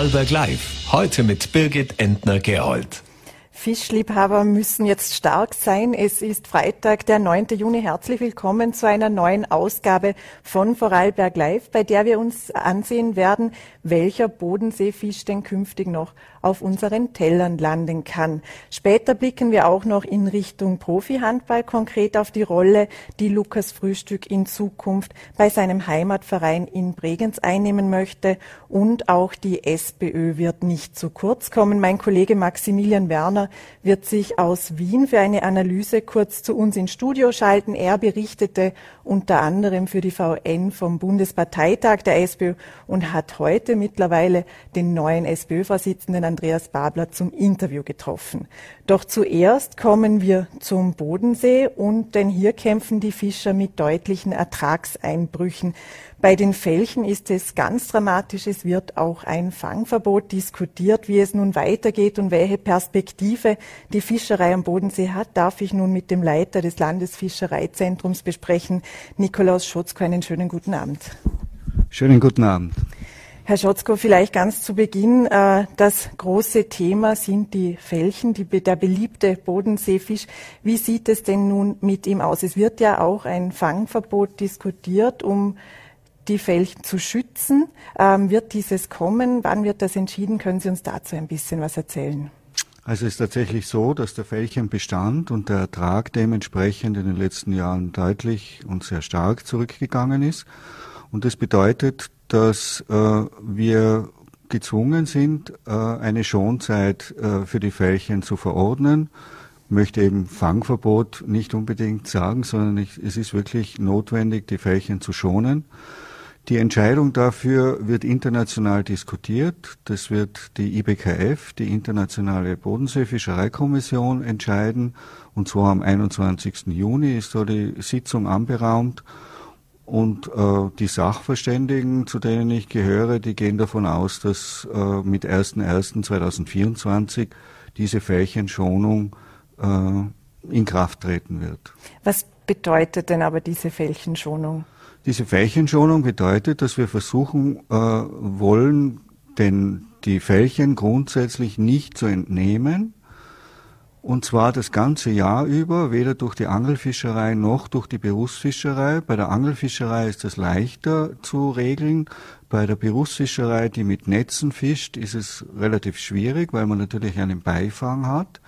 Vorarlberg Live. Heute mit Birgit Entner-Gerold. Fischliebhaber müssen jetzt stark sein. Es ist Freitag, der 9. Juni. Herzlich willkommen zu einer neuen Ausgabe von Vorarlberg Live, bei der wir uns ansehen werden, welcher Bodenseefisch denn künftig noch auf unseren Tellern landen kann. Später blicken wir auch noch in Richtung Profihandball, konkret auf die Rolle, die Lukas Frühstück in Zukunft bei seinem Heimatverein in Bregenz einnehmen möchte. Und auch die SPÖ wird nicht zu kurz kommen. Mein Kollege Maximilian Werner wird sich aus Wien für eine Analyse kurz zu uns ins Studio schalten. Er berichtete unter anderem für die VN vom Bundesparteitag der SPÖ und hat heute mittlerweile den neuen SPÖ-Vorsitzenden Andreas Babler zum Interview getroffen. Doch zuerst kommen wir zum Bodensee und denn hier kämpfen die Fischer mit deutlichen Ertragseinbrüchen. Bei den Felchen ist es ganz dramatisch. Es wird auch ein Fangverbot diskutiert. Wie es nun weitergeht und welche Perspektive die Fischerei am Bodensee hat, darf ich nun mit dem Leiter des Landesfischereizentrums besprechen, Nikolaus Schotzko. Einen schönen guten Abend. Schönen guten Abend. Herr Schotzko, vielleicht ganz zu Beginn. Äh, das große Thema sind die Felchen, die, der beliebte Bodenseefisch. Wie sieht es denn nun mit ihm aus? Es wird ja auch ein Fangverbot diskutiert, um die Felchen zu schützen. Ähm, wird dieses kommen? Wann wird das entschieden? Können Sie uns dazu ein bisschen was erzählen? Also es ist tatsächlich so, dass der Fällchenbestand und der Ertrag dementsprechend in den letzten Jahren deutlich und sehr stark zurückgegangen ist. Und das bedeutet, dass äh, wir gezwungen sind, äh, eine Schonzeit äh, für die Fällchen zu verordnen. Ich möchte eben Fangverbot nicht unbedingt sagen, sondern ich, es ist wirklich notwendig, die Fällchen zu schonen. Die Entscheidung dafür wird international diskutiert. Das wird die IBKF, die Internationale Bodenseefischereikommission, entscheiden. Und zwar am 21. Juni ist da die Sitzung anberaumt. Und äh, die Sachverständigen, zu denen ich gehöre, die gehen davon aus, dass äh, mit 01.01.2024 diese Fällchenschonung äh, in Kraft treten wird. Was bedeutet denn aber diese Fällchenschonung? Diese Fällchenschonung bedeutet, dass wir versuchen äh, wollen, denn die Fällchen grundsätzlich nicht zu entnehmen, und zwar das ganze Jahr über, weder durch die Angelfischerei noch durch die Berufsfischerei. Bei der Angelfischerei ist das leichter zu regeln. Bei der Berufsfischerei, die mit Netzen fischt, ist es relativ schwierig, weil man natürlich einen Beifang hat.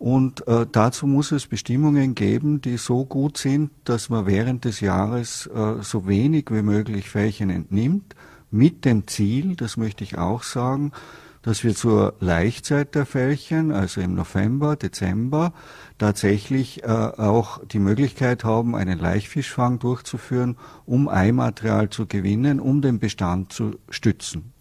Und äh, dazu muss es Bestimmungen geben, die so gut sind, dass man während des Jahres äh, so wenig wie möglich Fällchen entnimmt, mit dem Ziel, das möchte ich auch sagen, dass wir zur Laichzeit der Fällchen, also im November, Dezember, tatsächlich äh, auch die Möglichkeit haben, einen Laichfischfang durchzuführen, um Eimaterial zu gewinnen, um den Bestand zu stützen.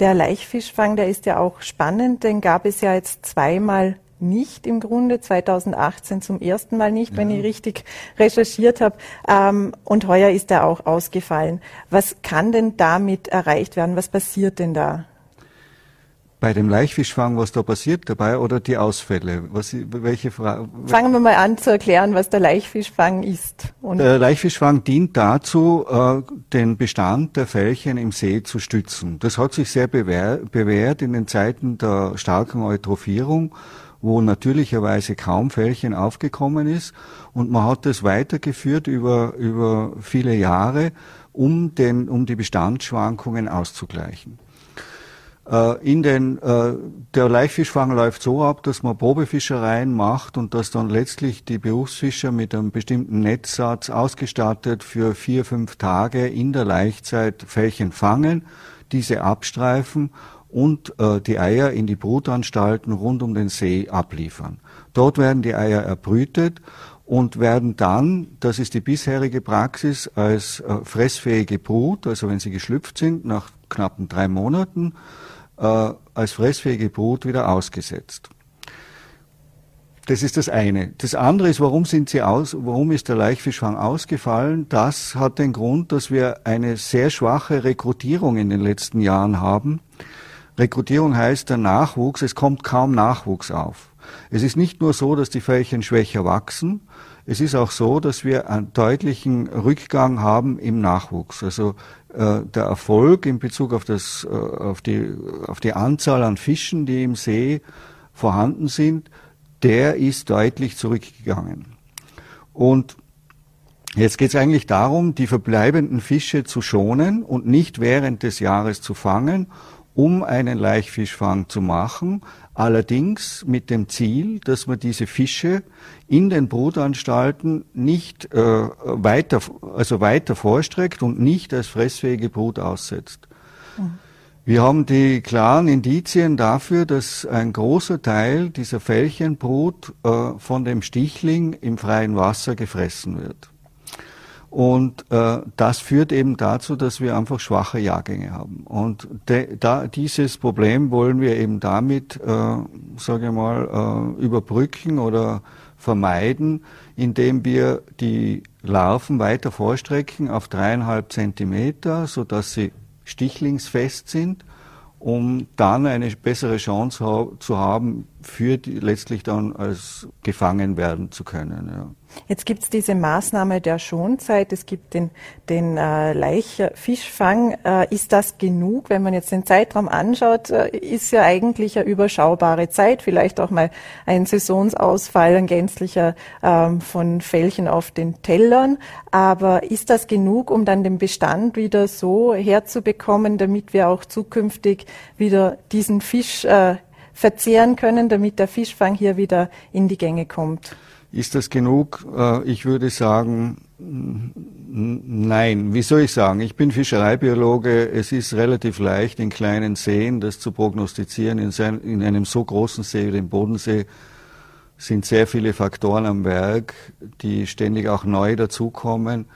Der Laichfischfang, der ist ja auch spannend, den gab es ja jetzt zweimal nicht im Grunde, 2018 zum ersten Mal nicht, ja. wenn ich richtig recherchiert habe. Ähm, und heuer ist er auch ausgefallen. Was kann denn damit erreicht werden? Was passiert denn da? Bei dem Laichfischfang, was da passiert dabei oder die Ausfälle? Was, welche Frage? Fangen wir mal an zu erklären, was der Laichfischfang ist. Und der Laichfischfang dient dazu, äh, den Bestand der Fällchen im See zu stützen. Das hat sich sehr bewähr, bewährt in den Zeiten der starken Eutrophierung, wo natürlicherweise kaum Fällchen aufgekommen ist. Und man hat das weitergeführt über, über viele Jahre, um, den, um die Bestandsschwankungen auszugleichen. Äh, in den, äh, der Laichfischfang läuft so ab, dass man Probefischereien macht und dass dann letztlich die Berufsfischer mit einem bestimmten Netzsatz ausgestattet für vier, fünf Tage in der Laichzeit Fällchen fangen, diese abstreifen und äh, die Eier in die Brutanstalten rund um den See abliefern. Dort werden die Eier erbrütet und werden dann, das ist die bisherige Praxis, als äh, fressfähige Brut, also wenn sie geschlüpft sind, nach knappen drei Monaten, äh, als fressfähige Brut wieder ausgesetzt. Das ist das eine. Das andere ist, warum sind sie aus, warum ist der Laichfischfang ausgefallen? Das hat den Grund, dass wir eine sehr schwache Rekrutierung in den letzten Jahren haben. Rekrutierung heißt der Nachwuchs, es kommt kaum Nachwuchs auf. Es ist nicht nur so, dass die Fällchen schwächer wachsen, es ist auch so, dass wir einen deutlichen Rückgang haben im Nachwuchs. Also äh, der Erfolg in Bezug auf, das, äh, auf, die, auf die Anzahl an Fischen, die im See vorhanden sind, der ist deutlich zurückgegangen. Und Jetzt geht es eigentlich darum, die verbleibenden Fische zu schonen und nicht während des Jahres zu fangen, um einen Laichfischfang zu machen. Allerdings mit dem Ziel, dass man diese Fische in den Brutanstalten nicht äh, weiter, also weiter vorstreckt und nicht als fressfähige Brut aussetzt. Wir haben die klaren Indizien dafür, dass ein großer Teil dieser Fällchenbrut äh, von dem Stichling im freien Wasser gefressen wird. Und äh, das führt eben dazu, dass wir einfach schwache Jahrgänge haben. Und de, da, dieses Problem wollen wir eben damit, äh, sage ich mal, äh, überbrücken oder vermeiden, indem wir die Larven weiter vorstrecken auf dreieinhalb Zentimeter, so dass sie stichlingsfest sind, um dann eine bessere Chance zu haben, für die, letztlich dann als gefangen werden zu können. Ja. Jetzt gibt es diese Maßnahme der Schonzeit, es gibt den, den äh, Laichfischfang. Äh, ist das genug? Wenn man jetzt den Zeitraum anschaut, äh, ist ja eigentlich eine überschaubare Zeit, vielleicht auch mal ein Saisonsausfall, ein gänzlicher ähm, von Fällchen auf den Tellern. Aber ist das genug, um dann den Bestand wieder so herzubekommen, damit wir auch zukünftig wieder diesen Fisch äh, verzehren können, damit der Fischfang hier wieder in die Gänge kommt? Ist das genug? Äh, ich würde sagen, nein. Wie soll ich sagen? Ich bin Fischereibiologe. Es ist relativ leicht, in kleinen Seen das zu prognostizieren. In, einem so großen See wie dem Bodensee sind sehr viele Faktoren am Werk, die ständig auch neu dazukommen,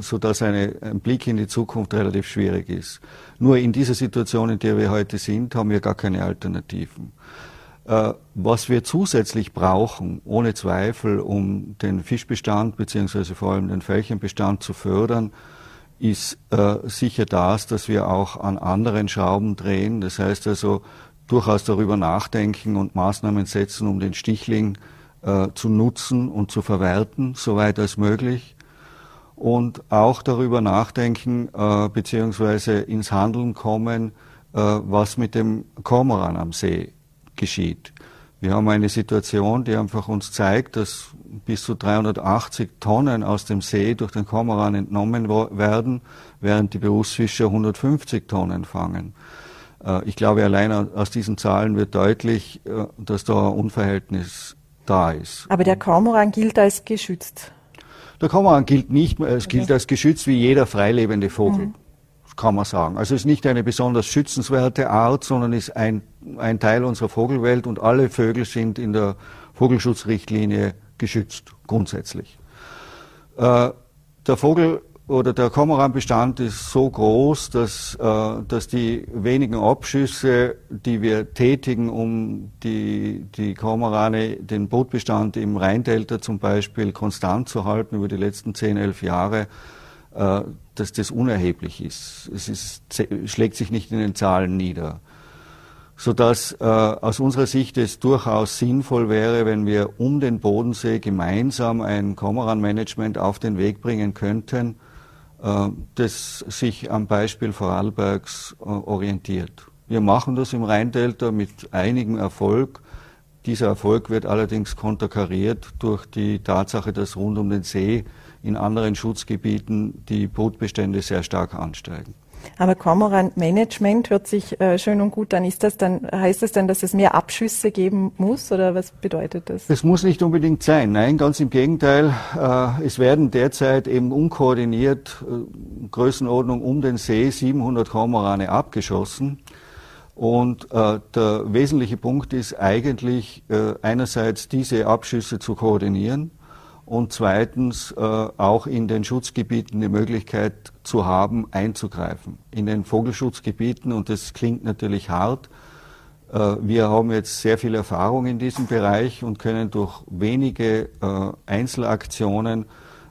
sodass eine, ein Blick in die Zukunft relativ schwierig ist. Nur in dieser Situation, in der wir heute sind, haben wir gar keine Alternativen. Äh, was wir zusätzlich brauchen, ohne Zweifel, um den Fischbestand beziehungsweise vor allem den Fällchenbestand zu fördern, ist äh, sicher das, dass wir auch an anderen Schrauben drehen. Das heißt also durchaus darüber nachdenken und Maßnahmen setzen, um den Stichling äh, zu nutzen und zu verwerten, soweit als möglich. Und auch darüber nachdenken äh, beziehungsweise ins Handeln kommen, äh, was mit dem Kormoran am See geschieht. Wir haben eine Situation, die einfach uns zeigt, dass bis zu 380 Tonnen aus dem See durch den Kormoran entnommen werden, während die Berufsfischer 150 Tonnen fangen. Äh, ich glaube, allein aus diesen Zahlen wird deutlich, äh, dass da ein Unverhältnis da ist. Aber der Kormoran gilt als geschützt. Der Kormoran gilt nicht, es gilt als geschützt wie jeder freilebende Vogel. Mhm kann man sagen. Also es ist nicht eine besonders schützenswerte Art, sondern ist ein, ein Teil unserer Vogelwelt und alle Vögel sind in der Vogelschutzrichtlinie geschützt, grundsätzlich. Äh, der Vogel oder der Kormoranbestand ist so groß, dass, äh, dass die wenigen Abschüsse, die wir tätigen, um die, die Kormorane, den Brutbestand im Rheindelta zum Beispiel konstant zu halten über die letzten 10, 11 Jahre, äh, dass das unerheblich ist. Es ist, schlägt sich nicht in den Zahlen nieder. Sodass äh, aus unserer Sicht es durchaus sinnvoll wäre, wenn wir um den Bodensee gemeinsam ein Kormoran-Management auf den Weg bringen könnten, das sich am Beispiel Vorarlbergs äh, orientiert. Wir machen das im Rheindelta mit einigem Erfolg. Dieser Erfolg wird allerdings konterkariert durch die Tatsache, dass rund um den See in anderen Schutzgebieten die Brutbestände sehr stark ansteigen. Aber Kormoran-Management hört sich äh, schön und gut an. Ist das dann, heißt das dann, dass es mehr Abschüsse geben muss oder was bedeutet das? Das muss nicht unbedingt sein. Nein, ganz im Gegenteil. Äh, es werden derzeit eben unkoordiniert äh, Größenordnung um den See 700 Kormorane abgeschossen. Und äh, der wesentliche Punkt ist eigentlich äh, einerseits diese Abschüsse zu koordinieren und zweitens äh, auch in den Schutzgebieten die Möglichkeit zu haben, einzugreifen. In den Vogelschutzgebieten, und das klingt natürlich hart, äh, wir haben jetzt sehr viel Erfahrung in diesem Bereich und können durch wenige äh, Einzelaktionen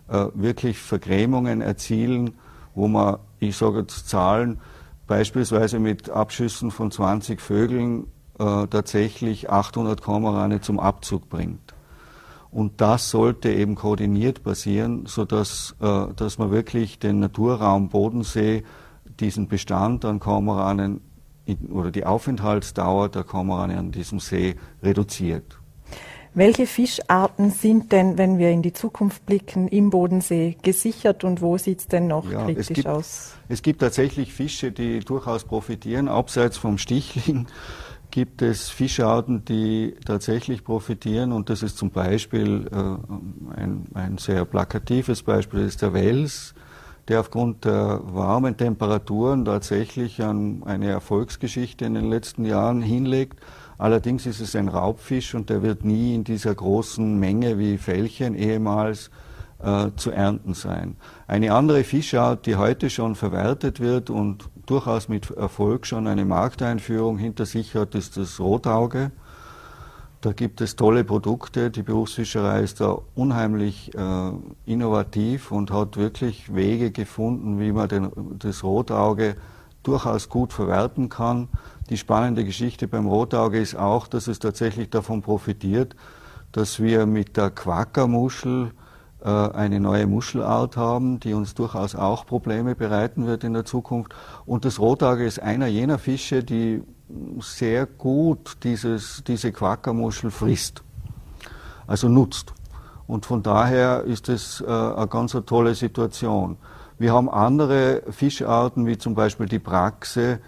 äh, wirklich Vergrämungen erzielen, wo man, ich sage jetzt Zahlen, beispielsweise mit Abschüssen von 20 Vögeln tatsächlich 800 Kormorane zum Abzug bringt. Und das sollte eben koordiniert passieren, sodass äh, dass man wirklich den Naturraum Bodensee, diesen Bestand an Kormoranen in, oder die Aufenthaltsdauer der Kormorane an diesem See reduziert. Welche Fischarten sind denn, wenn wir in die Zukunft blicken, im Bodensee gesichert und wo sieht es denn noch ja, kritisch es gibt, aus? Es gibt tatsächlich Fische, die durchaus profitieren. Abseits vom Stichling gibt es Fischarten, die tatsächlich profitieren und das ist zum Beispiel äh, ein, ein, sehr plakatives Beispiel, das ist der Wels, der aufgrund der warmen Temperaturen tatsächlich an eine Erfolgsgeschichte in den letzten Jahren hinlegt Allerdings ist es ein Raubfisch und der wird nie in dieser großen Menge wie Fellchen ehemals äh, zu ernten sein. Eine andere Fischart, die heute schon verwertet wird und durchaus mit Erfolg schon eine Markteinführung hinter sich hat, ist das Rotauge. Da gibt es tolle Produkte. Die Berufsfischerei ist da unheimlich äh, innovativ und hat wirklich Wege gefunden, wie man den, das Rotauge durchaus gut verwerten kann. Die spannende Geschichte beim Rotauge ist auch, dass es tatsächlich davon profitiert, dass wir mit der Quackermuschel eine neue Muschelart haben, die uns durchaus auch Probleme bereiten wird in der Zukunft. Und das Rotauge ist einer jener Fische, die sehr gut dieses, diese Quackermuschel frisst, also nutzt. Und von daher ist es äh, eine ganz eine tolle Situation. Wir haben andere Fischarten, wie zum Beispiel die Praxe,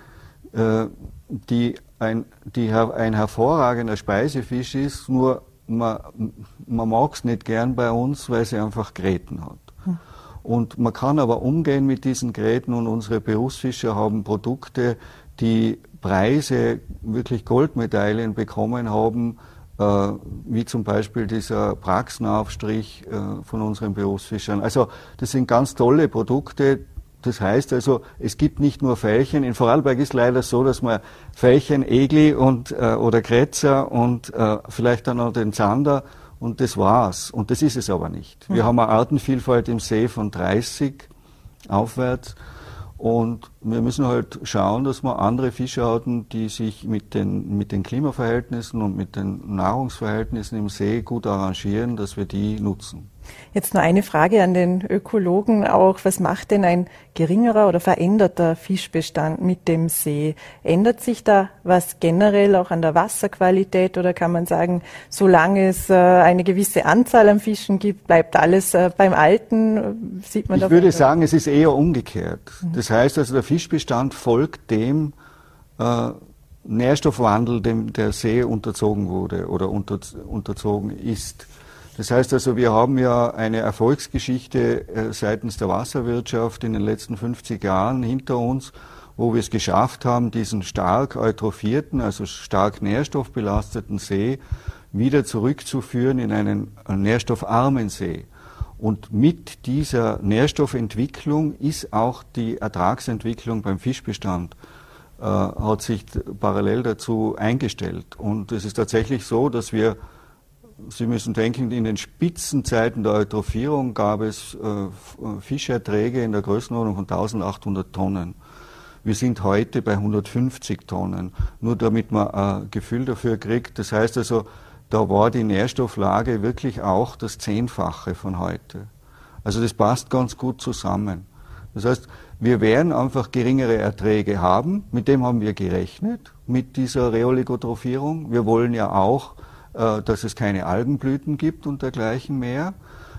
äh, die ein, die ein hervorragender Speisefisch ist, nur man, man mag es nicht gern bei uns, weil sie einfach Gräten hat. Und man kann aber umgehen mit diesen Gräten und unsere Berufsfischer haben Produkte, die Preise, wirklich Goldmedaillen bekommen haben, äh, wie zum Beispiel dieser Praxenaufstrich äh, von unseren Berufsfischern. Also das sind ganz tolle Produkte, das heißt also, es gibt nicht nur Veilchen. In Vorarlberg ist leider so, dass man Veilchen, Egli und, äh, oder Kretzer und äh, vielleicht dann noch den Zander und das war's. Und das ist es aber nicht. Wir mhm. haben eine Artenvielfalt im See von 30 aufwärts. Und wir müssen halt schauen, dass wir andere Fischarten, die sich mit den, mit den Klimaverhältnissen und mit den Nahrungsverhältnissen im See gut arrangieren, dass wir die nutzen. Jetzt nur eine Frage an den Ökologen auch. Was macht denn ein geringerer oder veränderter Fischbestand mit dem See? Ändert sich da was generell auch an der Wasserqualität oder kann man sagen, solange es äh, eine gewisse Anzahl an Fischen gibt, bleibt alles äh, beim Alten? Sieht man ich würde sagen, es ist eher umgekehrt. Mhm. Das heißt also, der Fischbestand folgt dem äh, Nährstoffwandel, dem der See unterzogen wurde oder unter, unterzogen ist. Das heißt also, wir haben ja eine Erfolgsgeschichte äh, seitens der Wasserwirtschaft in den letzten 50 Jahren hinter uns, wo wir es geschafft haben, diesen stark eutrophierten, also stark nährstoffbelasteten See wieder zurückzuführen in einen nährstoffarmen See. Und mit dieser Nährstoffentwicklung ist auch die Ertragsentwicklung beim Fischbestand äh, hat sich parallel dazu eingestellt. Und es ist tatsächlich so, dass wir Sie müssen denken, in den Spitzenzeiten der Eutrophierung gab es äh, Fischerträge in der Größenordnung von 1800 Tonnen. Wir sind heute bei 150 Tonnen. Nur damit man ein Gefühl dafür kriegt. Das heißt also, da war die Nährstofflage wirklich auch das Zehnfache von heute. Also das passt ganz gut zusammen. Das heißt, wir werden einfach geringere Erträge haben. Mit dem haben wir gerechnet, mit dieser Reoligotrophierung. Wir wollen ja auch äh, dass es keine Algenblüten gibt und dergleichen mehr.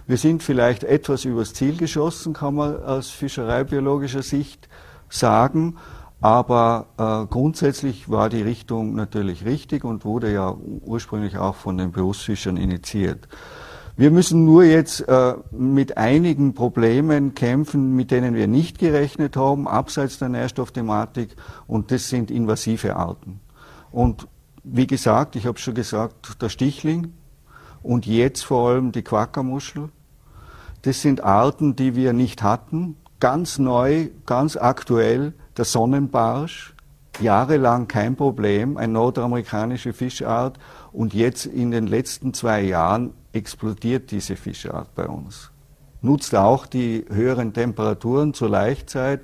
Wir sind vielleicht etwas übers Ziel geschossen, kann man aus fischereibiologischer Sicht sagen. Aber äh, grundsätzlich war die Richtung natürlich richtig und wurde ja ursprünglich auch von den Berufsfischern initiiert. Wir müssen nur jetzt äh, mit einigen Problemen kämpfen, mit denen wir nicht gerechnet haben, abseits der Nährstoffthematik, und das sind invasive Arten. Und wie gesagt, ich habe schon gesagt, der Stichling und jetzt vor allem die Quackermuschel. Das sind Arten, die wir nicht hatten. Ganz neu, ganz aktuell der Sonnenbarsch. Jahrelang kein Problem, eine nordamerikanische Fischart. Und jetzt in den letzten zwei Jahren explodiert diese Fischart bei uns. Nutzt auch die höheren Temperaturen zur Laichzeit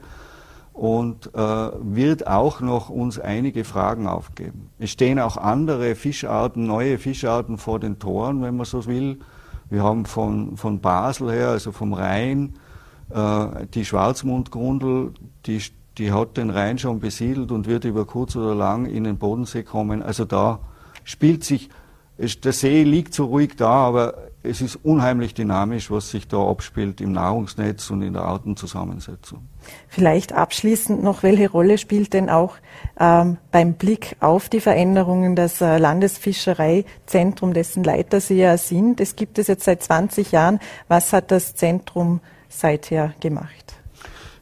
und äh, wird auch noch uns einige Fragen aufgeben. Es stehen auch andere Fischarten, neue Fischarten vor den Toren, wenn man so will. Wir haben von, von Basel her, also vom Rhein, äh, die Schwarzmundgrundel, die, die hat den Rhein schon besiedelt und wird über kurz oder lang in den Bodensee kommen. Also da spielt sich, der See liegt so ruhig da, aber es ist unheimlich dynamisch, was sich da abspielt im Nahrungsnetz und in der Artenzusammensetzung. Vielleicht abschließend noch, welche Rolle spielt denn auch ähm, beim Blick auf die Veränderungen das äh, Landesfischereizentrum, dessen Leiter Sie ja sind? Es gibt es jetzt seit 20 Jahren. Was hat das Zentrum seither gemacht?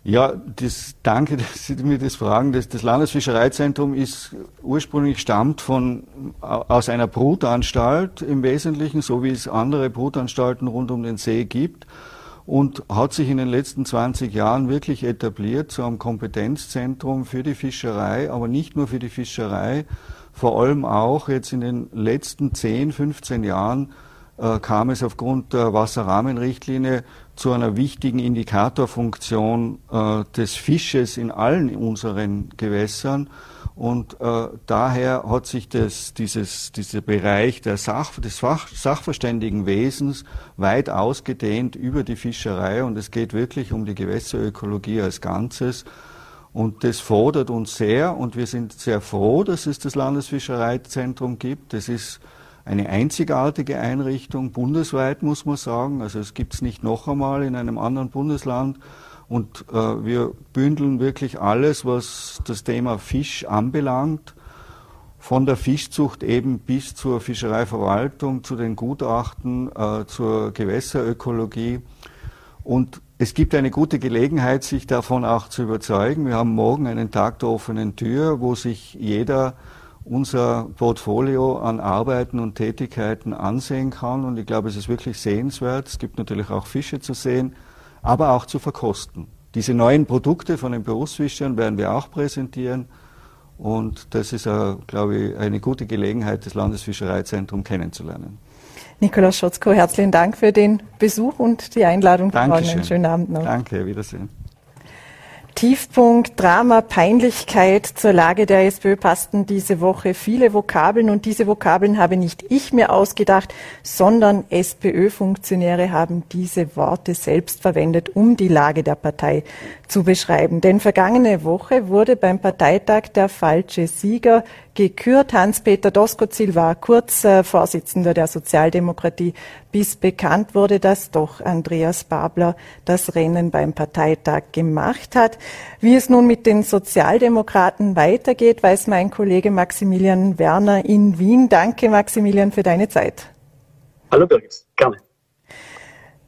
Ja, das, danke, dass Sie mir das fragen. Das, das Landesfischereizentrum ist ursprünglich stammt von, aus einer Brutanstalt im Wesentlichen, so wie es andere Brutanstalten rund um den See gibt und hat sich in den letzten 20 Jahren wirklich etabliert zu einem Kompetenzzentrum für die Fischerei, aber nicht nur für die Fischerei, vor allem auch jetzt in den letzten 10, 15 Jahren äh, kam es aufgrund der Wasserrahmenrichtlinie zu einer wichtigen Indikatorfunktion äh, des Fisches in allen unseren Gewässern. Und äh, daher hat sich das, dieses, dieser Bereich der Sach, des Fach, Sachverständigenwesens weit ausgedehnt über die Fischerei und es geht wirklich um die Gewässerökologie als Ganzes. Und das fordert uns sehr und wir sind sehr froh, dass es das Landesfischereizentrum gibt. Das ist eine einzigartige Einrichtung, bundesweit muss man sagen. Also es gibt es nicht noch einmal in einem anderen Bundesland. Und äh, wir bündeln wirklich alles, was das Thema Fisch anbelangt. Von der Fischzucht eben bis zur Fischereiverwaltung, zu den Gutachten, äh, zur Gewässerökologie. Und es gibt eine gute Gelegenheit, sich davon auch zu überzeugen. Wir haben morgen einen Tag der offenen Tür, wo sich jeder unser Portfolio an Arbeiten und Tätigkeiten ansehen kann. Und ich glaube, es ist wirklich sehenswert. Es gibt natürlich auch Fische zu sehen, aber auch zu verkosten. Diese neuen Produkte von den Berufsfischern werden wir auch präsentieren. Und das ist, glaube ich, eine gute Gelegenheit, das Landesfischereizentrum kennenzulernen. Nikolaus Schotzko, herzlichen Dank für den Besuch und die Einladung. Dankeschön. Einen schönen Abend noch. Danke, Wiedersehen. Tiefpunkt, Drama, Peinlichkeit zur Lage der SPÖ passten diese Woche viele Vokabeln und diese Vokabeln habe nicht ich mir ausgedacht, sondern SPÖ-Funktionäre haben diese Worte selbst verwendet, um die Lage der Partei zu beschreiben. Denn vergangene Woche wurde beim Parteitag der falsche Sieger gekürt. Hans-Peter Doskozil war kurz äh, Vorsitzender der Sozialdemokratie, bis bekannt wurde, dass doch Andreas Babler das Rennen beim Parteitag gemacht hat. Wie es nun mit den Sozialdemokraten weitergeht, weiß mein Kollege Maximilian Werner in Wien. Danke, Maximilian, für deine Zeit. Hallo Birgit, gerne.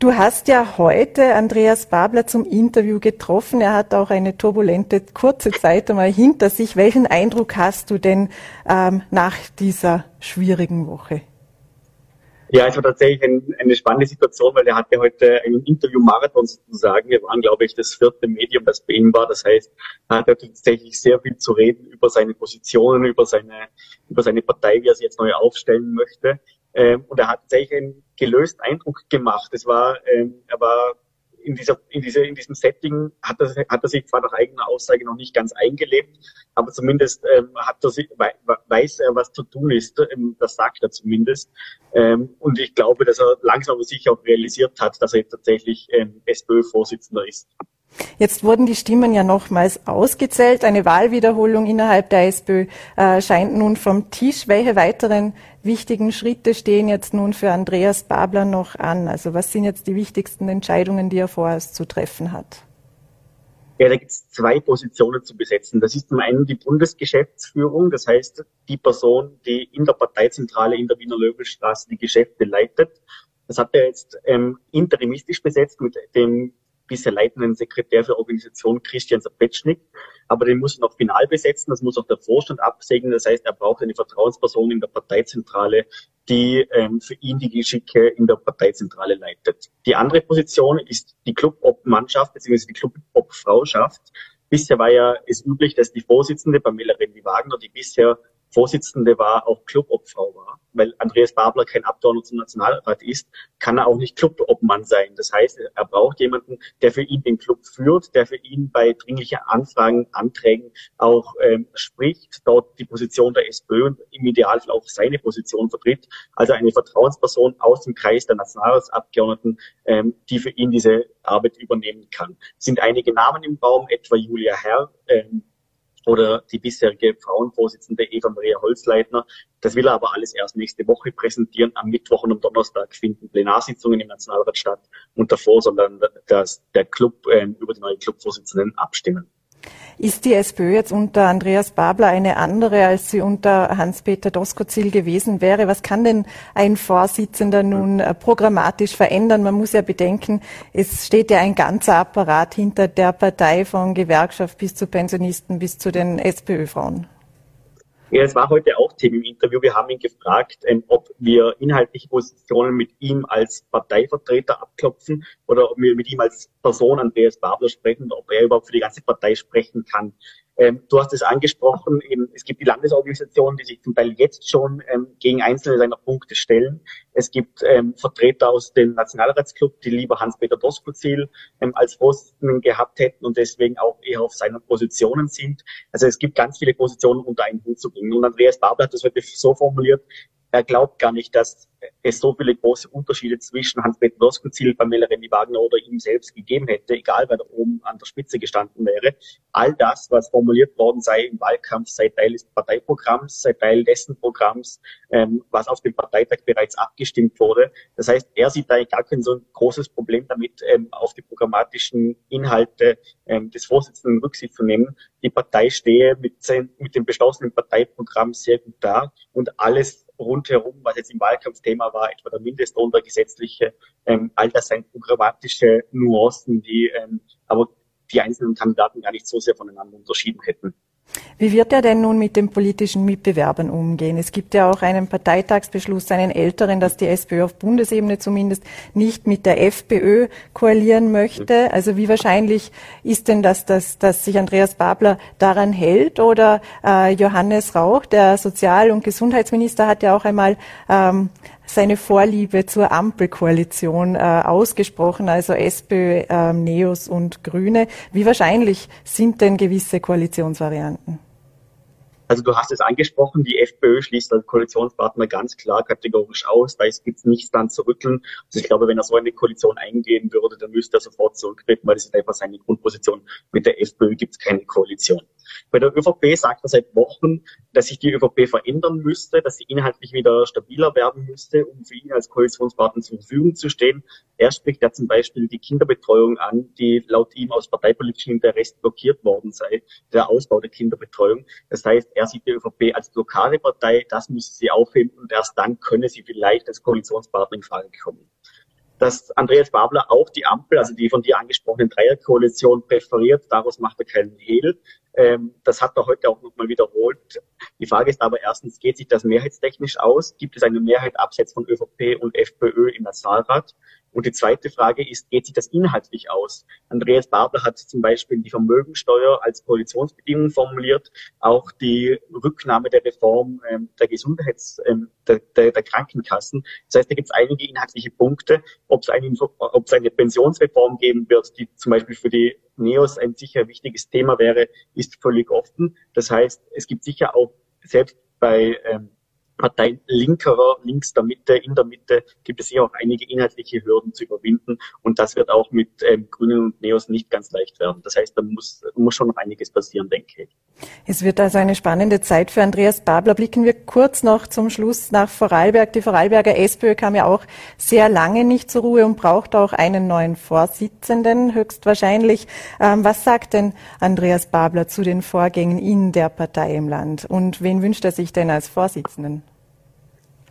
Du hast ja heute Andreas Babler zum Interview getroffen. Er hat auch eine turbulente kurze Zeit einmal hinter sich. Welchen Eindruck hast du denn ähm, nach dieser schwierigen Woche? Ja, es war tatsächlich ein, eine spannende Situation, weil er hatte heute einen Interview-Marathon sozusagen. Wir waren, glaube ich, das vierte Medium, das bei ihm war. Das heißt, er hatte tatsächlich sehr viel zu reden über seine Positionen, über seine, über seine Partei, wie er sie jetzt neu aufstellen möchte. Ähm, und er hat tatsächlich einen gelösten Eindruck gemacht. Es war, ähm, er war in dieser, in dieser, in diesem Setting hat er, hat er sich zwar nach eigener Aussage noch nicht ganz eingelebt, aber zumindest ähm, hat er sich, weiß er, was zu tun ist. Ähm, das sagt er zumindest. Ähm, und ich glaube, dass er langsam aber sicher auch realisiert hat, dass er jetzt tatsächlich ähm, SPÖ-Vorsitzender ist. Jetzt wurden die Stimmen ja nochmals ausgezählt. Eine Wahlwiederholung innerhalb der SPÖ äh, scheint nun vom Tisch. Welche weiteren wichtigen Schritte stehen jetzt nun für Andreas Babler noch an? Also was sind jetzt die wichtigsten Entscheidungen, die er vorerst zu treffen hat? Ja, da gibt es zwei Positionen zu besetzen. Das ist zum einen die Bundesgeschäftsführung, das heißt die Person, die in der Parteizentrale in der Wiener Löwenstraße die Geschäfte leitet. Das hat er jetzt ähm, interimistisch besetzt mit dem bisher leitenden Sekretär für Organisation Christian Zapetschnik. Aber den muss er noch final besetzen, das muss auch der Vorstand absegnen. Das heißt, er braucht eine Vertrauensperson in der Parteizentrale, die ähm, für ihn die Geschicke in der Parteizentrale leitet. Die andere Position ist die Clubobmannschaft bzw. die Clubobfrauschaft. Bisher war ja es üblich, dass die Vorsitzende Pamela Rendi-Wagner, die bisher Vorsitzende war, auch Clubobfrau war. Weil Andreas Babler kein Abgeordneter zum Nationalrat ist, kann er auch nicht Clubobmann sein. Das heißt, er braucht jemanden, der für ihn den Club führt, der für ihn bei dringlichen Anfragen, Anträgen auch ähm, spricht, dort die Position der SPÖ und im Idealfall auch seine Position vertritt. Also eine Vertrauensperson aus dem Kreis der Nationalratsabgeordneten, ähm, die für ihn diese Arbeit übernehmen kann. Es sind einige Namen im Raum, etwa Julia Herr, ähm, oder die bisherige Frauenvorsitzende Eva Maria Holzleitner. Das will er aber alles erst nächste Woche präsentieren. Am Mittwoch und am Donnerstag finden Plenarsitzungen im Nationalrat statt und davor soll dann das, der Club äh, über die neue Clubvorsitzenden abstimmen. Ist die SPÖ jetzt unter Andreas Babler eine andere, als sie unter Hans-Peter Doskozil gewesen wäre? Was kann denn ein Vorsitzender nun äh, programmatisch verändern? Man muss ja bedenken, es steht ja ein ganzer Apparat hinter der Partei von Gewerkschaft bis zu Pensionisten bis zu den SPÖ-Frauen. Ja, es war heute auch Thema im Interview. Wir haben ihn gefragt, ähm, ob wir inhaltliche Positionen mit ihm als Parteivertreter abklopfen oder ob wir mit ihm als Person Andreas Babler sprechen, ob er überhaupt für die ganze Partei sprechen kann. Ähm, du hast es angesprochen, eben, es gibt die Landesorganisationen, die sich zum Teil jetzt schon ähm, gegen einzelne seiner Punkte stellen. Es gibt ähm, Vertreter aus dem Nationalratsclub, die lieber Hans-Peter Doskozil ähm, als Vorsitzenden gehabt hätten und deswegen auch eher auf seinen Positionen sind. Also es gibt ganz viele Positionen unter einen Hut zu bringen. Und Andreas Babler hat das heute so formuliert, er glaubt gar nicht, dass es so viele große Unterschiede zwischen Hans-Peter Doskozil, Pamela Rendi-Wagner oder ihm selbst gegeben hätte, egal wer da oben an der Spitze gestanden wäre. All das, was formuliert worden sei im Wahlkampf, sei Teil des Parteiprogramms, sei Teil dessen Programms, ähm, was auf dem Parteitag bereits abgestimmt wurde. Das heißt, er sieht da gar kein so ein großes Problem damit, ähm, auf die programmatischen Inhalte ähm, des Vorsitzenden Rücksicht zu nehmen. Die Partei stehe mit, mit dem beschlossenen Parteiprogramm sehr gut da und alles rundherum, was jetzt im Wahlkampfthema war, etwa der Mindestlohn, der gesetzliche, ähm, all das sind programmatische Nuancen, die ähm, aber die einzelnen Kandidaten gar nicht so sehr voneinander unterschieden hätten. Wie wird er denn nun mit den politischen Mitbewerbern umgehen? Es gibt ja auch einen Parteitagsbeschluss, einen älteren, dass die SPÖ auf Bundesebene zumindest nicht mit der FPÖ koalieren möchte. Also wie wahrscheinlich ist denn das, dass, dass sich Andreas Babler daran hält? Oder äh, Johannes Rauch, der Sozial- und Gesundheitsminister, hat ja auch einmal ähm, seine Vorliebe zur Ampelkoalition äh, ausgesprochen, also SPÖ, äh, Neos und Grüne. Wie wahrscheinlich sind denn gewisse Koalitionsvarianten? Also du hast es angesprochen, die FPÖ schließt als Koalitionspartner ganz klar kategorisch aus. Da gibt nichts dann zu rütteln. Also ich glaube, wenn er so eine Koalition eingehen würde, dann müsste er sofort zurücktreten, weil das ist einfach seine Grundposition. Mit der FPÖ gibt es keine Koalition. Bei der ÖVP sagt er seit Wochen, dass sich die ÖVP verändern müsste, dass sie inhaltlich wieder stabiler werden müsste, um für ihn als Koalitionspartner zur Verfügung zu stehen. Er spricht ja zum Beispiel die Kinderbetreuung an, die laut ihm aus parteipolitischem Interesse blockiert worden sei, der Ausbau der Kinderbetreuung. Das heißt, er sieht die ÖVP als lokale Partei, das müsse sie aufheben und erst dann könne sie vielleicht als Koalitionspartner in Frage kommen dass Andreas Babler auch die Ampel, also die von dir angesprochene Dreierkoalition präferiert. Daraus macht er keinen Hehl. Ähm, das hat er heute auch nochmal wiederholt. Die Frage ist aber erstens, geht sich das mehrheitstechnisch aus? Gibt es eine Mehrheit abseits von ÖVP und FPÖ im Nationalrat? Und die zweite Frage ist, geht sich das inhaltlich aus? Andreas Babler hat zum Beispiel die Vermögensteuer als Koalitionsbedingung formuliert, auch die Rücknahme der Reform ähm, der Gesundheits-, ähm, der, der, der, Krankenkassen. Das heißt, da gibt es einige inhaltliche Punkte, ob es eine, eine Pensionsreform geben wird, die zum Beispiel für die NEOS ein sicher wichtiges Thema wäre, ist völlig offen. Das heißt, es gibt sicher auch selbst bei ähm, Parteien linkerer, links der Mitte, in der Mitte gibt es hier auch einige inhaltliche Hürden zu überwinden und das wird auch mit ähm, Grünen und Neos nicht ganz leicht werden. Das heißt, da muss, muss schon noch einiges passieren, denke ich. Es wird also eine spannende Zeit für Andreas Babler. Blicken wir kurz noch zum Schluss nach Vorarlberg. Die Vorarlberger SPÖ kam ja auch sehr lange nicht zur Ruhe und braucht auch einen neuen Vorsitzenden, höchstwahrscheinlich. Ähm, was sagt denn Andreas Babler zu den Vorgängen in der Partei im Land und wen wünscht er sich denn als Vorsitzenden?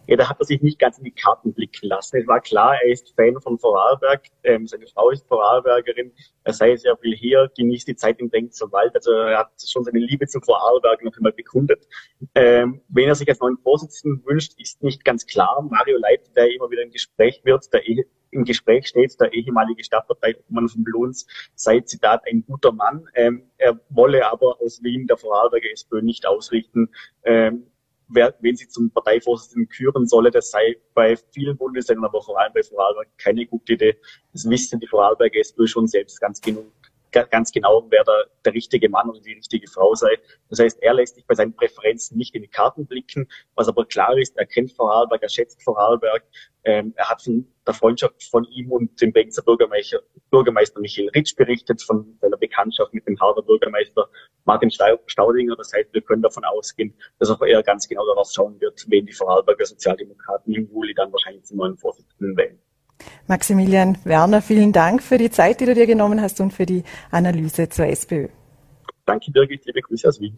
Ja, da hat er sich nicht ganz in die Karten blicken lassen. Es war klar, er ist Fan von Vorarlberg, ähm, seine Frau ist Vorarlbergerin, er sei sehr viel hier, genießt die Zeit im Bengtser Wald, also er hat schon seine Liebe zu Vorarlberg noch einmal bekundet. Ähm, wen er sich als neuen Vorsitzenden wünscht, ist nicht ganz klar. Mario Leit, der immer wieder im Gespräch wird, der eh im Gespräch steht, der ehemalige Stadtparteiobmann von Blons, sei Zitat ein guter Mann. Ähm, er wolle aber aus Wien der Vorarlberger SPÖ nicht ausrichten. Ähm, wer, wen sie zum Parteivorsitzenden küren solle, das sei bei vielen Bundesländern, aber vor allem bei Vorarlberg keine gute Idee. Das wissen die Vorarlberger SPÖ schon selbst ganz genug ganz genau, wer der, der richtige Mann oder die richtige Frau sei. Das heißt, er lässt sich bei seinen Präferenzen nicht in die Karten blicken. Was aber klar ist, er kennt Vorarlberg, er schätzt Vorarlberg. Ähm, er hat von der Freundschaft von ihm und dem Bregenzer Bürgermeister, Bürgermeister Michael Ritsch berichtet, von seiner Bekanntschaft mit dem Harder Bürgermeister Martin Staudinger. Das heißt, wir können davon ausgehen, dass auch er ganz genau darauf schauen wird, wen die Vorarlberger Sozialdemokraten im Juli dann wahrscheinlich zum neuen Vorsitzenden wählen. Maximilian Werner, vielen Dank für die Zeit, die du dir genommen hast und für die Analyse zur SPÖ. Danke, Birgit. Liebe Grüße aus Wien.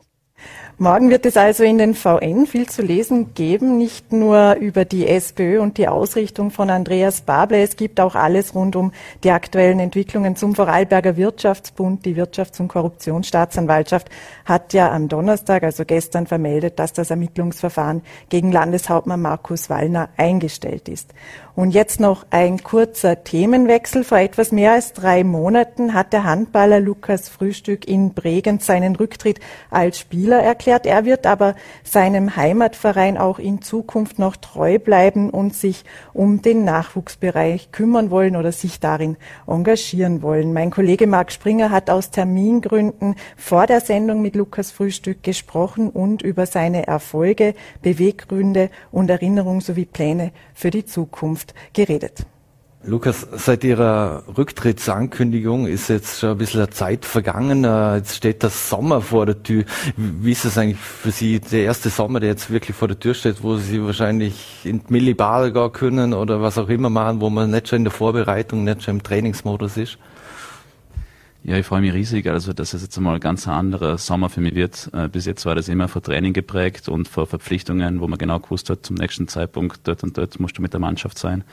Morgen wird es also in den VN viel zu lesen geben, nicht nur über die SPÖ und die Ausrichtung von Andreas Bable. Es gibt auch alles rund um die aktuellen Entwicklungen zum Vorarlberger Wirtschaftsbund. Die Wirtschafts- und Korruptionsstaatsanwaltschaft hat ja am Donnerstag, also gestern, vermeldet, dass das Ermittlungsverfahren gegen Landeshauptmann Markus Wallner eingestellt ist. Und jetzt noch ein kurzer Themenwechsel. Vor etwas mehr als drei Monaten hat der Handballer Lukas Frühstück in Bregenz seinen Rücktritt als Spieler erklärt. Er wird aber seinem Heimatverein auch in Zukunft noch treu bleiben und sich um den Nachwuchsbereich kümmern wollen oder sich darin engagieren wollen. Mein Kollege Marc Springer hat aus Termingründen vor der Sendung mit Lukas Frühstück gesprochen und über seine Erfolge, Beweggründe und Erinnerungen sowie Pläne für die Zukunft geredet. Lukas, seit Ihrer Rücktrittsankündigung ist jetzt schon ein bisschen Zeit vergangen. Äh, jetzt steht der Sommer vor der Tür. Wie ist es eigentlich für Sie der erste Sommer, der jetzt wirklich vor der Tür steht, wo Sie wahrscheinlich in die Millibade gehen können oder was auch immer machen, wo man nicht schon in der Vorbereitung, nicht schon im Trainingsmodus ist? Ja, ich freue mich riesig. Also, dass es jetzt einmal ein ganz anderer Sommer für mich wird. Äh, bis jetzt war das immer vor Training geprägt und vor Verpflichtungen, wo man genau gewusst hat, zum nächsten Zeitpunkt dort und dort musst du mit der Mannschaft sein.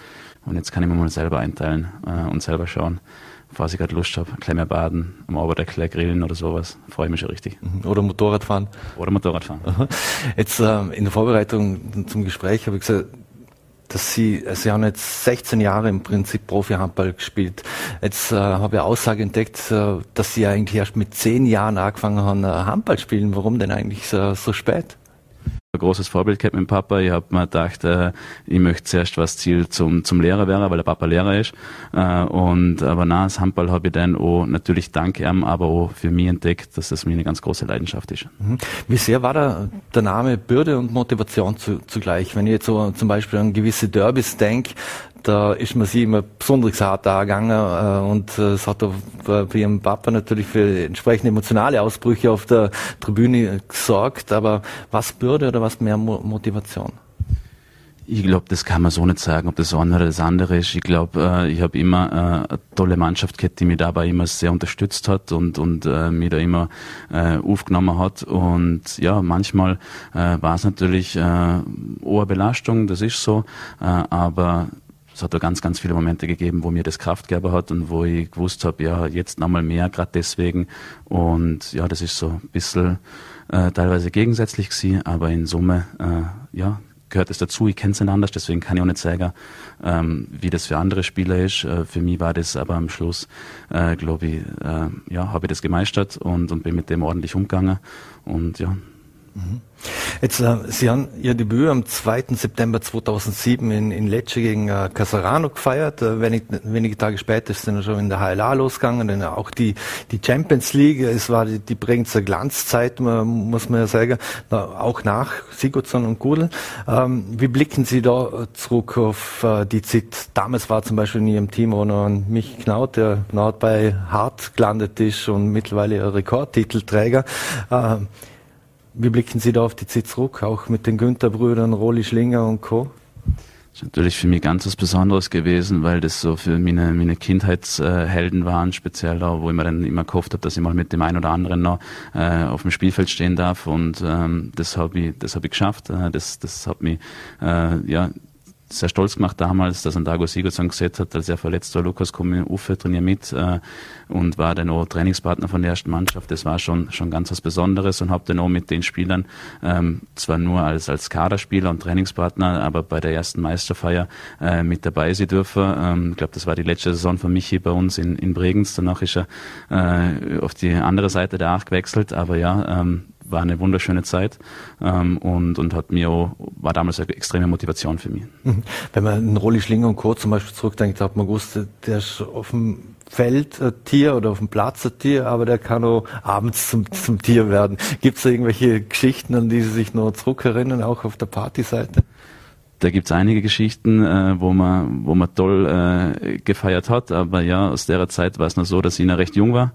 Und jetzt kann ich mir mal selber einteilen äh, und selber schauen, falls ich gerade Lust habe, gleich mehr baden, am Abend gleich grillen oder sowas. Freue ich mich schon richtig. Mhm. Oder Motorradfahren. Oder Motorradfahren. Jetzt ähm, in der Vorbereitung zum Gespräch habe ich gesagt, dass Sie, Sie haben jetzt 16 Jahre im Prinzip Profi-Handball gespielt. Jetzt äh, habe ich Aussage entdeckt, äh, dass Sie eigentlich erst mit 10 Jahren angefangen haben, äh, Handball spielen. Warum denn eigentlich so, so spät? Ein großes Vorbild gehabt mit dem Papa. Ich habe mir gedacht, äh, ich möchte zuerst was Ziel zum, zum Lehrer werden, weil der Papa Lehrer ist. Äh, und aber na, das Handball habe ich dann auch natürlich dank ihm, aber auch für mich entdeckt, dass das mir eine ganz große Leidenschaft ist. Mhm. Wie sehr war da der Name Bürde und Motivation zu, zugleich? Wenn ich jetzt so zum Beispiel an gewisse Derbys denke, da ist man sie immer besonders hart angegangen äh, und äh, es hat auch bei ihrem Papa natürlich für entsprechende emotionale Ausbrüche auf der Tribüne gesorgt. Aber was Bürde oder was mehr Motivation? Ich glaube, das kann man so nicht sagen, ob das eine oder das andere ist. Ich glaube, äh, ich habe immer äh, eine tolle Mannschaft gehabt, die mich dabei immer sehr unterstützt hat und, und äh, mich da immer äh, aufgenommen hat. Und ja, manchmal äh, war es natürlich äh, eine Belastung, das ist so, äh, aber es hat da ganz, ganz viele Momente gegeben, wo mir das Kraft gegeben hat und wo ich gewusst habe, ja, jetzt nochmal mehr, gerade deswegen. Und ja, das ist so ein bisschen äh, teilweise gegensätzlich gewesen, aber in Summe, äh, ja, gehört es dazu. Ich kenne es nicht anders, deswegen kann ich auch nicht sagen, ähm, wie das für andere Spieler ist. Äh, für mich war das aber am Schluss, äh, glaube ich, äh, ja, habe ich das gemeistert und, und bin mit dem ordentlich umgegangen. Und ja. Mhm. Jetzt, äh, Sie haben Ihr Debüt am 2. September 2007 in, in Lecce gegen äh, Casarano gefeiert. Äh, wenig, wenige Tage später ist dann schon in der HLA losgegangen, dann auch die, die Champions League. Es war die, die Bregenzer Glanzzeit, muss man ja sagen, auch nach Sigurdsson und Gudel. Ähm, wie blicken Sie da zurück auf äh, die Zeit? Damals war zum Beispiel in Ihrem Team auch noch ein Mich Knaut, der genau bei Hart gelandet ist und mittlerweile Rekordtitelträger. Ähm, wie blicken Sie da auf die Zeit zurück, auch mit den Günther-Brüdern, Roli Schlinger und Co.? Das ist natürlich für mich ganz was Besonderes gewesen, weil das so für meine, meine Kindheitshelden waren, speziell da, wo ich mir dann immer gehofft habe, dass ich mal mit dem einen oder anderen noch äh, auf dem Spielfeld stehen darf. Und ähm, das habe ich, habe ich geschafft. Äh, das, das hat mich äh, ja sehr stolz gemacht damals, dass ein Dago Sigurdsson gesagt hat, als er verletzt war, Lukas, komm in Ufe, trainier mit äh, und war dann auch Trainingspartner von der ersten Mannschaft. Das war schon schon ganz was Besonderes und habe dann auch mit den Spielern ähm, zwar nur als als Kaderspieler und Trainingspartner, aber bei der ersten Meisterfeier äh, mit dabei sein dürfen. Ähm, ich glaube, das war die letzte Saison von Michi bei uns in, in Bregenz. Danach ist er äh, auf die andere Seite der Acht gewechselt, aber ja, ähm, war eine wunderschöne Zeit ähm, und, und hat mir auch, war damals eine extreme Motivation für mich. Mhm. Wenn man an Rolli Schlinger und Co. zum Beispiel zurückdenkt, hat man gewusst, der ist auf dem Feld ein Tier oder auf dem Platz ein Tier, aber der kann auch abends zum, zum Tier werden. Gibt es da irgendwelche Geschichten, an die Sie sich noch zurückerinnern, auch auf der Partyseite? Da gibt's einige Geschichten, äh, wo man wo man toll äh, gefeiert hat, aber ja, aus der Zeit war es noch so, dass ich noch recht jung war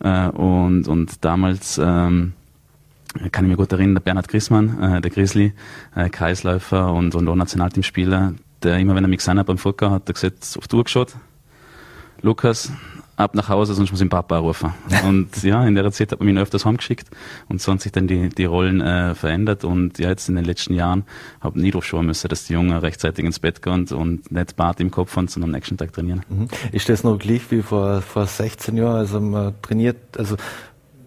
äh, und, und damals ähm, kann ich mich gut erinnern, der Bernhard Grissmann, äh, der Grizzly, äh, Kreisläufer und, und auch Nationalteamspieler, der immer, wenn er mich gesehen hat beim Fucker, hat er gesagt, auf die Uhr geschaut, Lukas, ab nach Hause, sonst muss ich den Papa rufen. Und ja, in der Zeit hat man mich öfters heimgeschickt und so haben sich dann die, die Rollen äh, verändert und ja, jetzt in den letzten Jahren habe ich nie drauf schauen müssen, dass die Jungen rechtzeitig ins Bett gehen und nicht Bart im Kopf haben, sondern am nächsten Tag trainieren. Mhm. Ist das noch gleich wie vor, vor 16 Jahren? Also man trainiert, also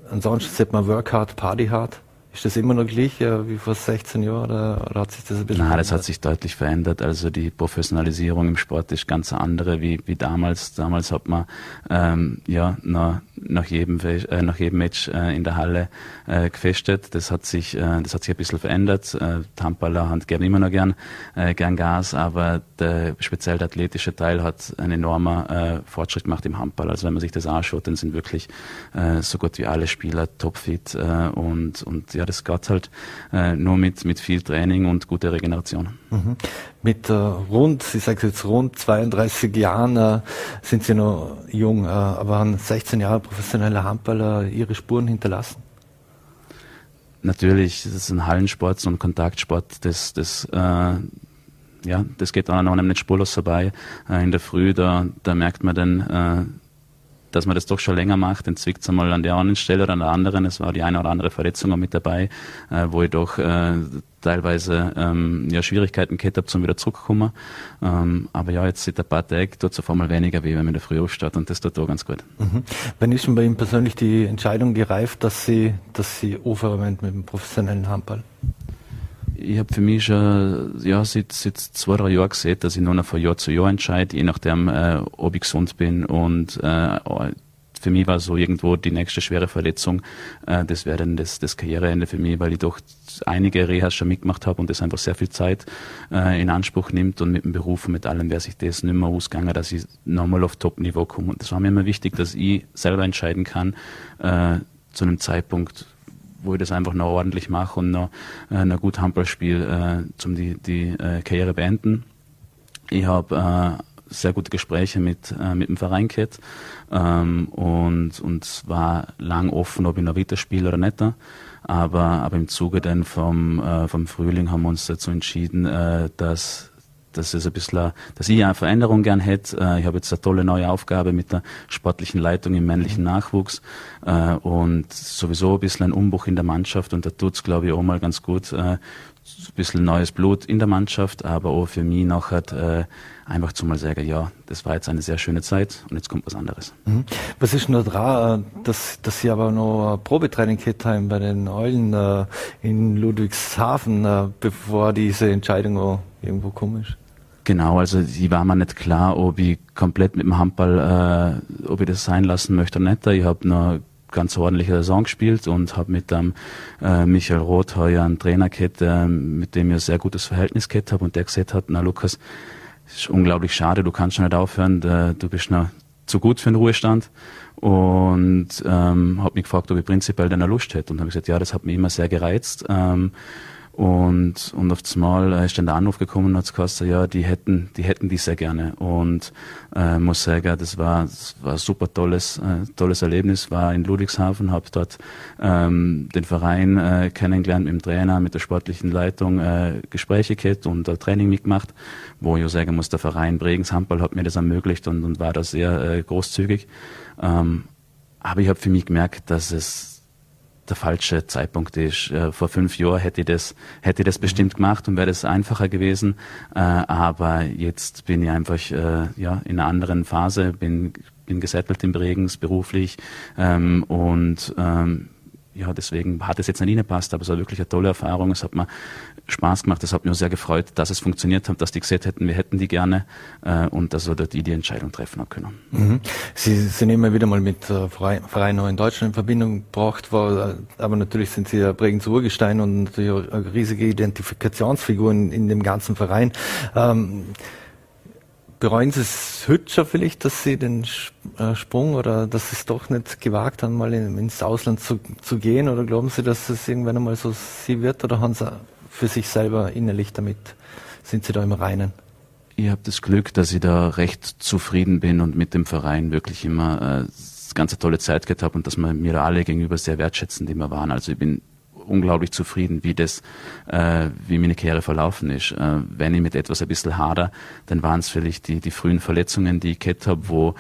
ansonsten sagt man Work hard, Party hard. Ist das immer noch gleich ja, wie vor 16 Jahren oder, oder hat sich das ein bisschen Nein, das hat sich deutlich verändert. Also die Professionalisierung im Sport ist ganz andere wie, wie damals. Damals hat man ähm, ja nach, nach, jedem, äh, nach jedem Match äh, in der Halle äh, gefestet. Das hat sich äh, das hat sich ein bisschen verändert. Äh, Tampaler haben gern immer noch gern, äh, gern Gas, aber der, speziell der athletische Teil hat einen enormen äh, Fortschritt gemacht im Handball. Also wenn man sich das anschaut, dann sind wirklich äh, so gut wie alle Spieler topfit äh, und, und ja, das geht halt äh, nur mit, mit viel Training und guter Regeneration. Mhm. Mit äh, rund, ich sage jetzt rund 32 Jahren äh, sind Sie noch jung, äh, aber haben 16 Jahre professioneller Handballer Ihre Spuren hinterlassen? Natürlich, das ist ein Hallensport, so ein Kontaktsport, das, das äh, ja, das geht dann auch nicht spurlos vorbei. Äh, in der Früh, da, da merkt man dann, äh, dass man das doch schon länger macht, dann zwickt es einmal an der einen Stelle oder an der anderen. Es war die eine oder andere Verletzung auch mit dabei, äh, wo ich doch äh, teilweise ähm, ja, Schwierigkeiten gehabt habe, zum wieder zurückzukommen. Ähm, aber ja, jetzt seit ein paar Tagen tut es auf einmal weniger weh, wenn man in der Früh aufsteht und das tut auch ganz gut. Mhm. Wann ist denn bei Ihnen persönlich die Entscheidung gereift, dass Sie, dass Sie aufhören mit dem professionellen Handball? Ich habe für mich schon ja, seit, seit zwei, drei Jahren gesehen, dass ich nur noch von Jahr zu Jahr entscheide, je nachdem, äh, ob ich gesund bin. Und äh, für mich war so irgendwo die nächste schwere Verletzung, äh, das wäre dann das, das Karriereende für mich, weil ich doch einige Rehas schon mitgemacht habe und das einfach sehr viel Zeit äh, in Anspruch nimmt und mit dem Beruf und mit allem wäre sich das nicht mehr ausgegangen, dass ich nochmal auf Top-Niveau komme. Und das war mir immer wichtig, dass ich selber entscheiden kann, äh, zu einem Zeitpunkt, wo ich das einfach noch ordentlich mache und noch, äh, noch gut Handball spiele, äh, zum die, die äh, Karriere beenden. Ich habe äh, sehr gute Gespräche mit, äh, mit dem Verein gehabt ähm, und, und war lang offen, ob ich noch weiterspiele oder nicht. Aber, aber im Zuge dann vom, äh, vom Frühling haben wir uns dazu entschieden, äh, dass dass es ein bisschen, dass ich eine Veränderung gern hätte. Äh, ich habe jetzt eine tolle neue Aufgabe mit der sportlichen Leitung im männlichen Nachwuchs äh, und sowieso ein bisschen ein Umbruch in der Mannschaft und da tut's glaube ich, auch mal ganz gut. Äh, ein bisschen neues Blut in der Mannschaft, aber auch für mich nachher einfach zu mal sagen, ja, das war jetzt eine sehr schöne Zeit und jetzt kommt was anderes. Mhm. Was ist nur dran, dass, dass Sie aber noch Probetraining gehabt haben bei den Eulen in Ludwigshafen, bevor diese Entscheidung auch irgendwo komisch? Genau, also die war mir nicht klar, ob ich komplett mit dem Handball, äh, ob ich das sein lassen möchte oder nicht. Ich habe eine ganz ordentliche Saison gespielt und habe mit dem äh, Michael Roth heuer einen Trainer gehabt, äh, mit dem ich ein sehr gutes Verhältnis gehabt habe und der gesagt hat, na Lukas, ist unglaublich schade, du kannst schon nicht aufhören, du bist noch zu gut für den Ruhestand und ähm, habe mich gefragt, ob ich prinzipiell deine Lust hätte und habe gesagt, ja, das hat mich immer sehr gereizt. Ähm, und, und auf das Mal äh, ist dann der Anruf gekommen und hat gesagt, ja, die hätten, die hätten die sehr gerne. Und äh, muss sagen, das war, das war ein super tolles, äh, tolles Erlebnis. War in Ludwigshafen, habe dort ähm, den Verein äh, kennengelernt mit dem Trainer, mit der sportlichen Leitung, äh, Gespräche gehabt und äh, Training mitgemacht, wo ich sagen muss, der Verein Bregenz Handball hat mir das ermöglicht und, und war da sehr äh, großzügig. Ähm, aber ich habe für mich gemerkt, dass es der falsche Zeitpunkt ist. Äh, vor fünf Jahren hätte ich das, hätte ich das bestimmt gemacht und wäre das einfacher gewesen. Äh, aber jetzt bin ich einfach äh, ja, in einer anderen Phase, bin, bin gesettelt im Bregens beruflich ähm, und ähm, ja, deswegen hat es jetzt nicht gepasst, aber es war wirklich eine tolle Erfahrung. Es hat mir Spaß gemacht, es hat mich sehr gefreut, dass es funktioniert hat, dass die gesagt hätten, wir hätten die gerne äh, und dass wir dort die, die Entscheidung treffen haben können. Mhm. Sie sind immer wieder mal mit äh, Vereinen in Deutschland in Verbindung gebracht worden, äh, aber natürlich sind Sie ja Bregenz Urgestein und natürlich auch eine riesige Identifikationsfigur in, in dem ganzen Verein. Ähm, bereuen Sie es hübscher vielleicht, dass Sie den äh, Sprung oder dass Sie es doch nicht gewagt haben, mal in, ins Ausland zu, zu gehen? Oder glauben Sie, dass es irgendwann einmal so Sie wird? Oder haben Sie für sich selber innerlich damit, sind Sie da im Reinen? Ich habe das Glück, dass ich da recht zufrieden bin und mit dem Verein wirklich immer äh, ganz tolle Zeit gehabt habe und dass wir mir alle gegenüber sehr wertschätzend immer waren. Also ich bin unglaublich zufrieden, wie das, äh, wie meine Karriere verlaufen ist. Äh, wenn ich mit etwas ein bisschen hader, dann waren es vielleicht die, die frühen Verletzungen, die ich gehabt habe, wo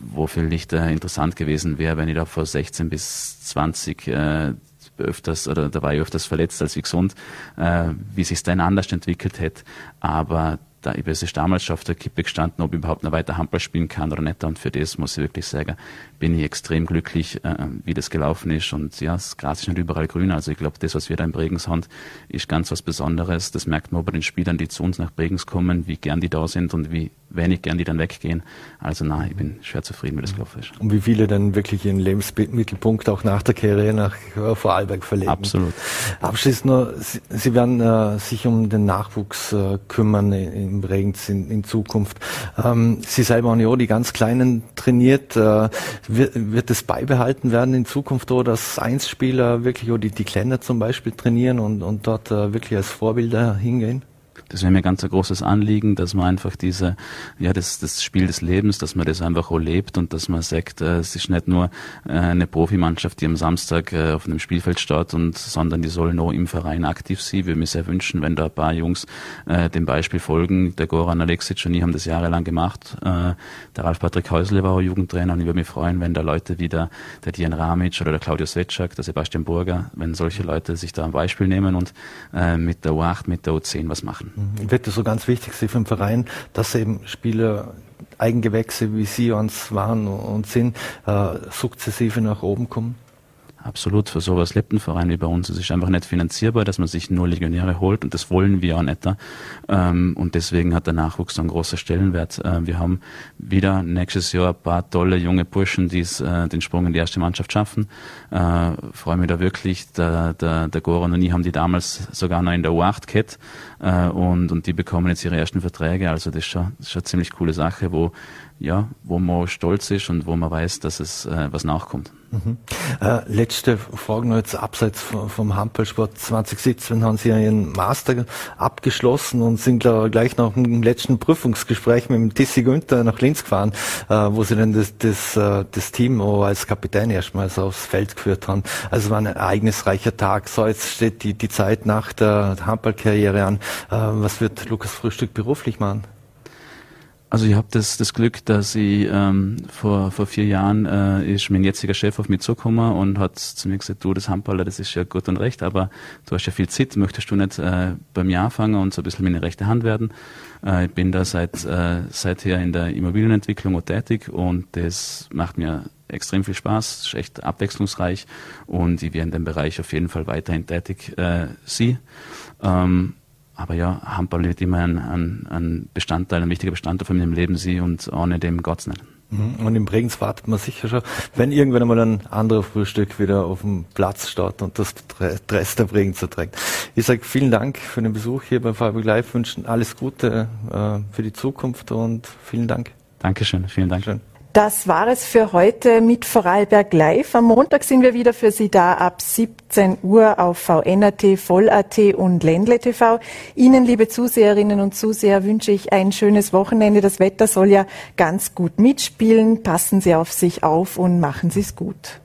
wo vielleicht äh, interessant gewesen wäre, wenn ich da vor 16 bis 20 äh, öfters oder da war ich öfters verletzt als wie gesund, äh, wie sich dann anders entwickelt hätte. Aber da ich es damals schon auf der Kippe gestanden, ob ich überhaupt noch weiter Handball spielen kann oder nicht. Und für das muss ich wirklich sagen, bin ich extrem glücklich, äh, wie das gelaufen ist. Und ja, das Gras ist nicht überall grün. Also ich glaube, das, was wir da in Bregenz haben, ist ganz was Besonderes. Das merkt man bei den Spielern, die zu uns nach Bregenz kommen, wie gern die da sind und wie wenig gern die dann weggehen. Also nein, ich bin schwer zufrieden, wie das ist. Und wie viele dann wirklich ihren Lebensmittelpunkt auch nach der Karriere nach äh, Vorarlberg verlegen. Absolut. Abschließend nur, Sie, Sie werden äh, sich um den Nachwuchs äh, kümmern in Bregenz in, in Zukunft. Ähm, Sie selber haben ja die ganz Kleinen trainiert. Äh, wird, wird es beibehalten werden in Zukunft, oder dass Einspieler wirklich, oder die, die Kleiner zum Beispiel trainieren und, und dort äh, wirklich als Vorbilder hingehen? Das wäre mir ganz ein großes Anliegen, dass man einfach diese, ja, das, das Spiel des Lebens, dass man das einfach auch lebt und dass man sagt, äh, es ist nicht nur äh, eine Profimannschaft, die am Samstag äh, auf einem Spielfeld steht und, sondern die sollen auch im Verein aktiv sein. Wir mir sehr wünschen, wenn da ein paar Jungs äh, dem Beispiel folgen. Der Goran Alexic und ich haben das jahrelang gemacht. Äh, der Ralf Patrick Häusle war auch Jugendtrainer und ich würde mich freuen, wenn da Leute wie der, der Dian Ramic oder der Claudio Svetschak, der Sebastian Burger, wenn solche Leute sich da ein Beispiel nehmen und äh, mit der U8, mit der U10 was machen. Wird es so ganz wichtig für den Verein, dass eben Spieler Eigengewächse wie Sie uns waren und sind, äh, sukzessive nach oben kommen? Absolut, für sowas lebt ein Verein wie bei uns. Es ist einfach nicht finanzierbar, dass man sich nur Legionäre holt und das wollen wir auch nicht. Ähm, und deswegen hat der Nachwuchs einen großen Stellenwert. Äh, wir haben wieder nächstes Jahr ein paar tolle junge Burschen, die es äh, den Sprung in die erste Mannschaft schaffen. Äh, freue mich da wirklich. Der, der, der Goran und ich haben die damals sogar noch in der U8 gehabt und, und die bekommen jetzt ihre ersten Verträge. Also das ist schon, das ist schon eine ziemlich coole Sache, wo ja, wo man stolz ist und wo man weiß, dass es äh, was nachkommt. Mhm. Äh, letzte Frage noch jetzt abseits vom, Handballsport. 2017 haben Sie Ihren Master abgeschlossen und sind gleich nach dem letzten Prüfungsgespräch mit dem Tissi Günther nach Linz gefahren, äh, wo Sie dann das, das, äh, das Team als Kapitän erstmals aufs Feld geführt haben. Also war ein ereignisreicher Tag. So, jetzt steht die, die Zeit nach der Handballkarriere an. Äh, was wird Lukas Frühstück beruflich machen? Also ich habe das, das Glück, dass ich ähm, vor, vor vier Jahren äh, ist mein jetziger Chef auf mich zugekommen und hat zu mir gesagt, du, das Handballer, das ist ja gut und recht, aber du hast ja viel Zeit, möchtest du nicht äh, bei mir anfangen und so ein bisschen meine rechte Hand werden? Äh, ich bin da seit äh, seither in der Immobilienentwicklung auch tätig und das macht mir extrem viel Spaß, ist echt abwechslungsreich und ich werde in dem Bereich auf jeden Fall weiterhin tätig äh, sie. Ähm, aber ja, Handball wird immer ein, ein, ein, Bestandteil, ein wichtiger Bestandteil von meinem Leben sie und ohne dem Gott's nicht. Mhm. Und im Bregenz wartet man sicher schon, wenn irgendwann einmal ein anderer Frühstück wieder auf dem Platz steht und das Dress der Bregenzer trägt. Ich sage vielen Dank für den Besuch hier bei Fabrik Live, wünschen alles Gute äh, für die Zukunft und vielen Dank. Dankeschön, vielen Dank. Schön. Das war es für heute mit Vorarlberg Live. Am Montag sind wir wieder für Sie da ab 17 Uhr auf VNRT, Voll.at und Ländle TV. Ihnen, liebe Zuseherinnen und Zuseher, wünsche ich ein schönes Wochenende. Das Wetter soll ja ganz gut mitspielen. Passen Sie auf sich auf und machen Sie es gut.